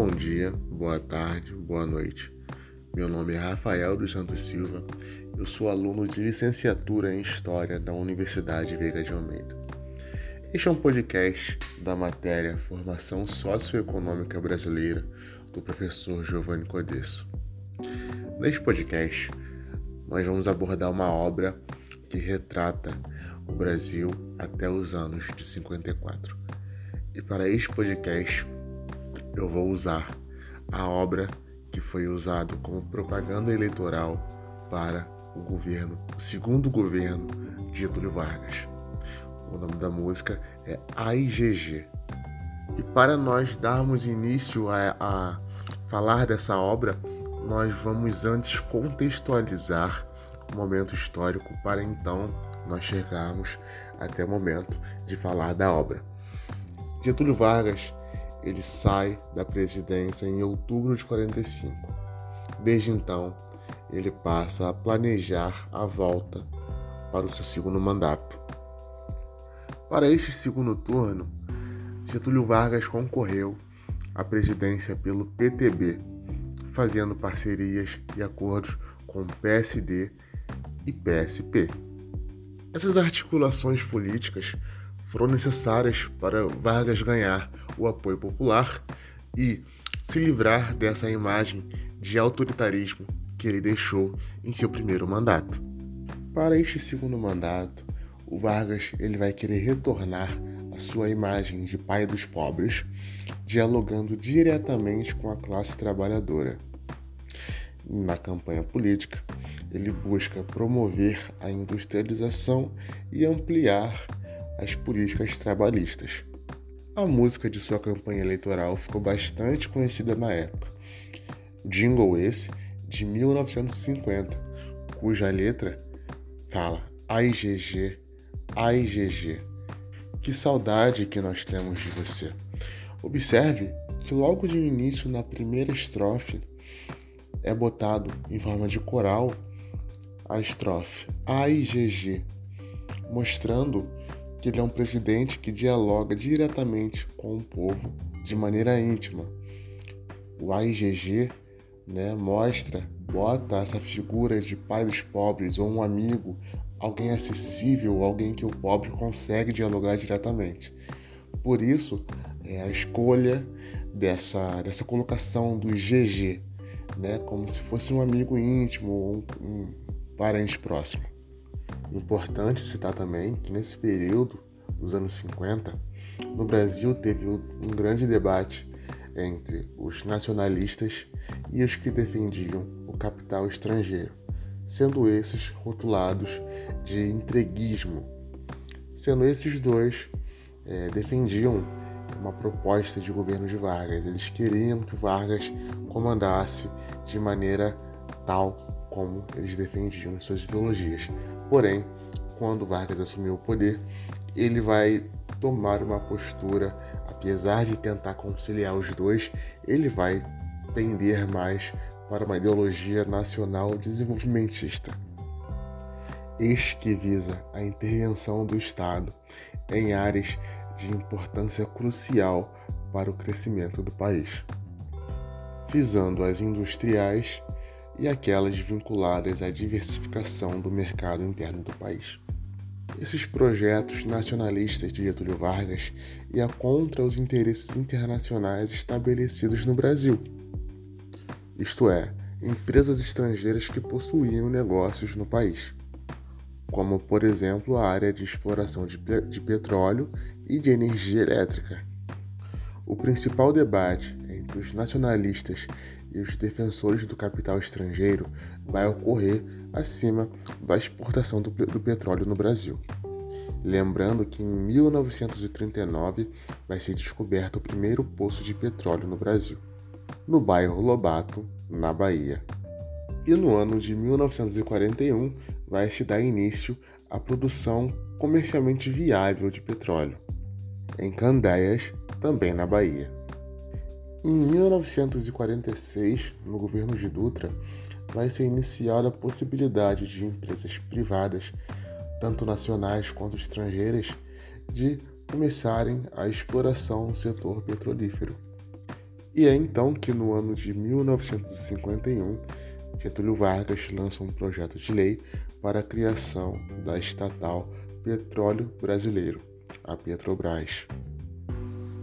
Bom dia, boa tarde, boa noite. Meu nome é Rafael dos Santos Silva. Eu sou aluno de licenciatura em História da Universidade Veiga de Almeida. Este é um podcast da matéria Formação Socioeconômica Brasileira do professor Giovanni Codesso. Neste podcast, nós vamos abordar uma obra que retrata o Brasil até os anos de 54. E para este podcast, eu vou usar a obra que foi usado como propaganda eleitoral para o governo, o segundo governo de Getúlio Vargas. O nome da música é AIGG. E para nós darmos início a, a falar dessa obra, nós vamos antes contextualizar o momento histórico para então nós chegarmos até o momento de falar da obra. Getúlio Vargas ele sai da presidência em outubro de 45. Desde então, ele passa a planejar a volta para o seu segundo mandato. Para este segundo turno, Getúlio Vargas concorreu à presidência pelo PTB, fazendo parcerias e acordos com PSD e PSP. Essas articulações políticas foram necessárias para Vargas ganhar o apoio popular e se livrar dessa imagem de autoritarismo que ele deixou em seu primeiro mandato. Para este segundo mandato, o Vargas ele vai querer retornar a sua imagem de pai dos pobres, dialogando diretamente com a classe trabalhadora. Na campanha política, ele busca promover a industrialização e ampliar as políticas trabalhistas. A música de sua campanha eleitoral ficou bastante conhecida na época. Jingle esse de 1950, cuja letra fala Ai GG, ai GG. Que saudade que nós temos de você. Observe que logo de início na primeira estrofe é botado em forma de coral a estrofe Ai GG, mostrando que ele é um presidente que dialoga diretamente com o povo de maneira íntima. O AIGG né, mostra, bota essa figura de pai dos pobres ou um amigo, alguém acessível, alguém que o pobre consegue dialogar diretamente. Por isso, é a escolha dessa, dessa colocação do GG, né, como se fosse um amigo íntimo ou um, um parente próximo. Importante citar também que nesse período dos anos 50, no Brasil teve um grande debate entre os nacionalistas e os que defendiam o capital estrangeiro, sendo esses rotulados de entreguismo. Sendo esses dois é, defendiam uma proposta de governo de Vargas, eles queriam que Vargas comandasse de maneira tal como eles defendiam suas ideologias. Porém, quando Vargas assumiu o poder, ele vai tomar uma postura, apesar de tentar conciliar os dois, ele vai tender mais para uma ideologia nacional desenvolvimentista. Este que visa a intervenção do Estado em áreas de importância crucial para o crescimento do país, visando as industriais e aquelas vinculadas à diversificação do mercado interno do país. Esses projetos nacionalistas de Getúlio Vargas iam contra os interesses internacionais estabelecidos no Brasil, isto é, empresas estrangeiras que possuíam negócios no país, como por exemplo a área de exploração de, pe de petróleo e de energia elétrica. O principal debate entre os nacionalistas e os defensores do capital estrangeiro vai ocorrer acima da exportação do, do petróleo no Brasil. Lembrando que em 1939 vai ser descoberto o primeiro poço de petróleo no Brasil, no bairro Lobato, na Bahia. E no ano de 1941 vai se dar início à produção comercialmente viável de petróleo, em Candeias, também na Bahia. Em 1946, no governo de Dutra, vai ser iniciada a possibilidade de empresas privadas, tanto nacionais quanto estrangeiras, de começarem a exploração no setor petrolífero. E é então que no ano de 1951, Getúlio Vargas lança um projeto de lei para a criação da estatal Petróleo Brasileiro, a Petrobras.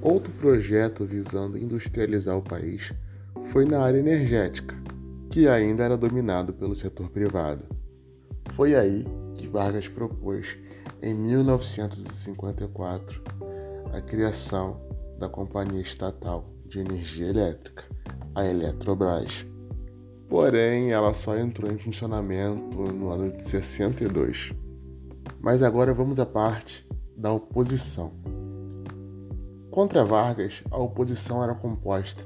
Outro projeto visando industrializar o país foi na área energética, que ainda era dominado pelo setor privado. Foi aí que Vargas propôs, em 1954, a criação da Companhia Estatal de Energia Elétrica, a Eletrobras. Porém, ela só entrou em funcionamento no ano de 62. Mas agora vamos à parte da oposição. Contra Vargas, a oposição era composta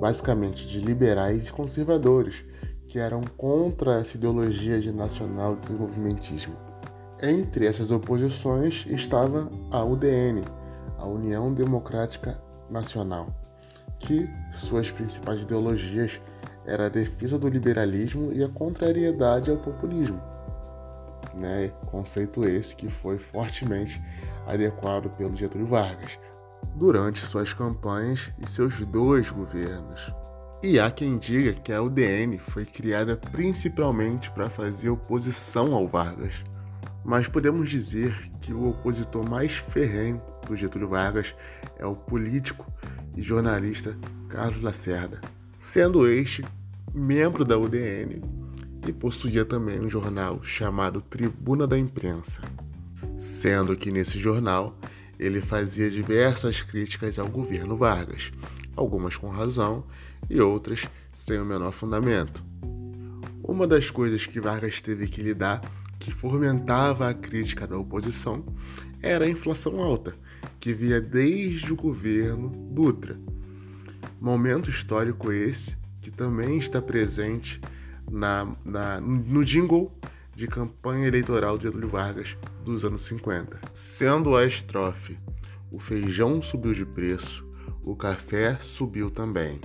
basicamente de liberais e conservadores, que eram contra essa ideologia de nacional desenvolvimentismo. Entre essas oposições estava a UDN, a União Democrática Nacional, que suas principais ideologias era a defesa do liberalismo e a contrariedade ao populismo. Né? Conceito esse que foi fortemente adequado pelo Getúlio Vargas durante suas campanhas e seus dois governos. E há quem diga que a UDN foi criada principalmente para fazer oposição ao Vargas. Mas podemos dizer que o opositor mais ferrenho do Getúlio Vargas é o político e jornalista Carlos Lacerda, sendo este membro da UDN e possuía também um jornal chamado Tribuna da Imprensa, sendo que nesse jornal ele fazia diversas críticas ao governo Vargas, algumas com razão e outras sem o menor fundamento. Uma das coisas que Vargas teve que lidar, que fomentava a crítica da oposição, era a inflação alta, que via desde o governo Dutra. Momento histórico esse que também está presente na, na, no jingle de campanha eleitoral de Getúlio Vargas dos anos 50, sendo a estrofe: O feijão subiu de preço, o café subiu também.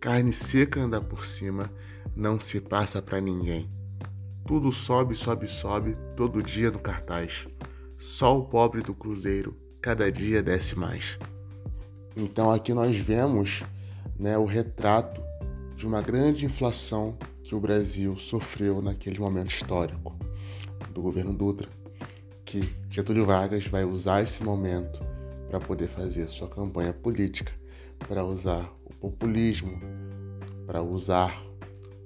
Carne seca anda por cima, não se passa para ninguém. Tudo sobe, sobe, sobe, todo dia no cartaz. Só o pobre do cruzeiro cada dia desce mais. Então aqui nós vemos né, o retrato de uma grande inflação que o Brasil sofreu naquele momento histórico do governo Dutra, que Getúlio Vargas vai usar esse momento para poder fazer sua campanha política, para usar o populismo, para usar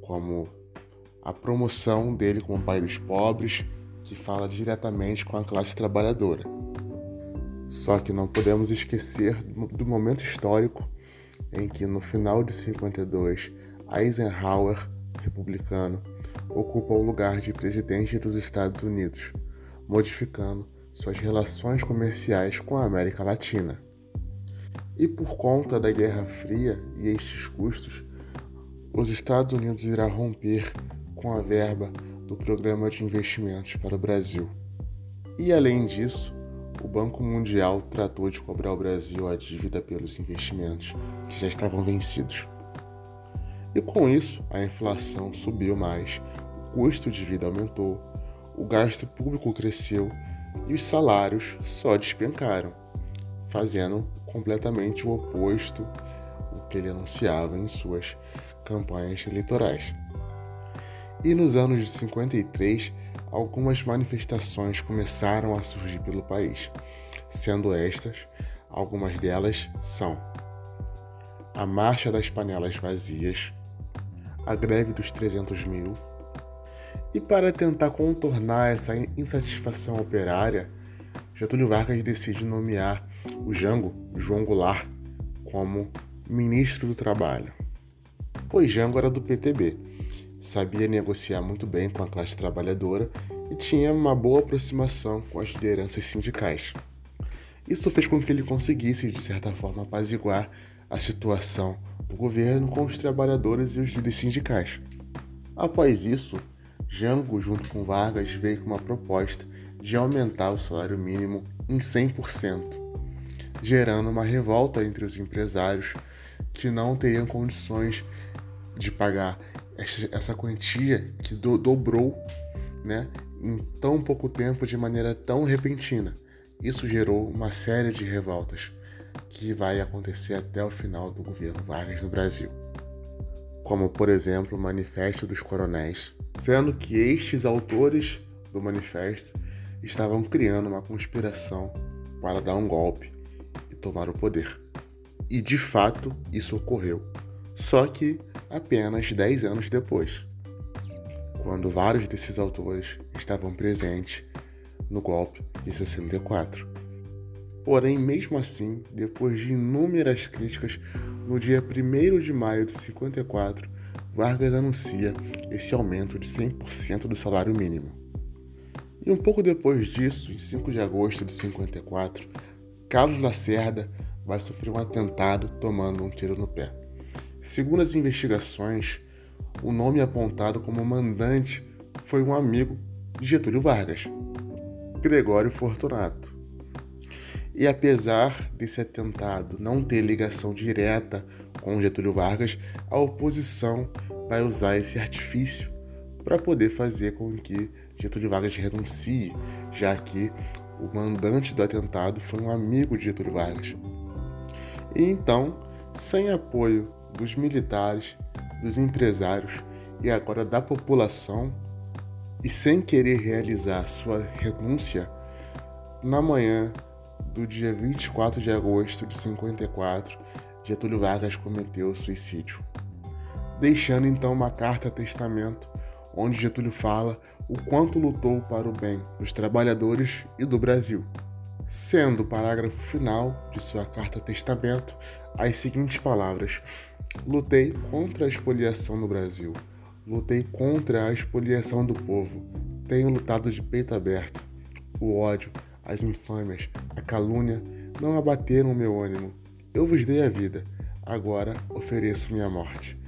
como a promoção dele como pai dos pobres, que fala diretamente com a classe trabalhadora. Só que não podemos esquecer do momento histórico em que, no final de 52, Eisenhower, republicano, ocupa o lugar de presidente dos Estados Unidos, modificando suas relações comerciais com a América Latina. E por conta da Guerra Fria e estes custos, os Estados Unidos irá romper com a verba do Programa de Investimentos para o Brasil. E além disso, o Banco Mundial tratou de cobrar ao Brasil a dívida pelos investimentos que já estavam vencidos. E com isso, a inflação subiu mais, o custo de vida aumentou, o gasto público cresceu e os salários só despencaram, fazendo completamente o oposto o que ele anunciava em suas campanhas eleitorais. E nos anos de 53, algumas manifestações começaram a surgir pelo país, sendo estas, algumas delas são a Marcha das Panelas Vazias, a Greve dos 300 Mil, e para tentar contornar essa insatisfação operária, Getúlio Vargas decide nomear o Jango, João Goulart, como ministro do Trabalho. Pois Jango era do PTB sabia negociar muito bem com a classe trabalhadora e tinha uma boa aproximação com as lideranças sindicais. Isso fez com que ele conseguisse, de certa forma, apaziguar a situação do governo com os trabalhadores e os líderes sindicais. Após isso, Jango, junto com Vargas, veio com uma proposta de aumentar o salário mínimo em 100%, gerando uma revolta entre os empresários que não teriam condições de pagar essa quantia que do, dobrou né, em tão pouco tempo de maneira tão repentina. Isso gerou uma série de revoltas que vai acontecer até o final do governo Vargas no Brasil. Como, por exemplo, o Manifesto dos Coronéis, sendo que estes autores do manifesto estavam criando uma conspiração para dar um golpe e tomar o poder. E de fato isso ocorreu, só que apenas 10 anos depois, quando vários desses autores estavam presentes no golpe de 64. Porém, mesmo assim, depois de inúmeras críticas, no dia 1 de maio de 54, Vargas anuncia esse aumento de 100% do salário mínimo. E um pouco depois disso, em 5 de agosto de 54, Carlos Lacerda vai sofrer um atentado tomando um tiro no pé. Segundo as investigações, o nome apontado como mandante foi um amigo de Getúlio Vargas, Gregório Fortunato. E apesar desse atentado não ter ligação direta com Getúlio Vargas, a oposição vai usar esse artifício para poder fazer com que Getúlio Vargas renuncie, já que o mandante do atentado foi um amigo de Getúlio Vargas. E então, sem apoio dos militares, dos empresários e agora da população, e sem querer realizar sua renúncia, na manhã do dia 24 de agosto de 54, Getúlio Vargas cometeu suicídio, deixando então uma carta testamento onde Getúlio fala o quanto lutou para o bem dos trabalhadores e do Brasil, sendo o parágrafo final de sua carta testamento as seguintes palavras: Lutei contra a expoliação no Brasil. Lutei contra a expoliação do povo. Tenho lutado de peito aberto. O ódio, as infâmias, a calúnia não abateram o meu ânimo. Eu vos dei a vida. Agora ofereço minha morte.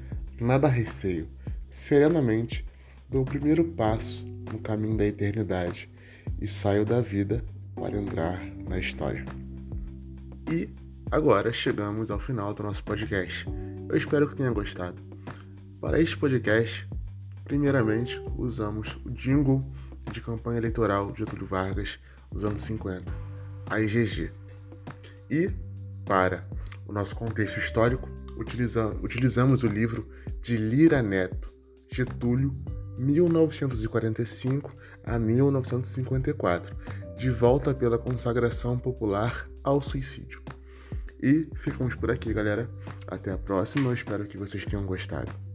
Nada receio. Serenamente dou o primeiro passo no caminho da eternidade e saio da vida para entrar na história. E agora chegamos ao final do nosso podcast. Eu espero que tenha gostado. Para este podcast, primeiramente usamos o jingle de campanha eleitoral de Getúlio Vargas dos anos 50, a IGG. E, para o nosso contexto histórico, utilizamos o livro de Lira Neto, Getúlio 1945 a 1954, de volta pela consagração popular ao suicídio. E ficamos por aqui, galera. Até a próxima. Eu espero que vocês tenham gostado.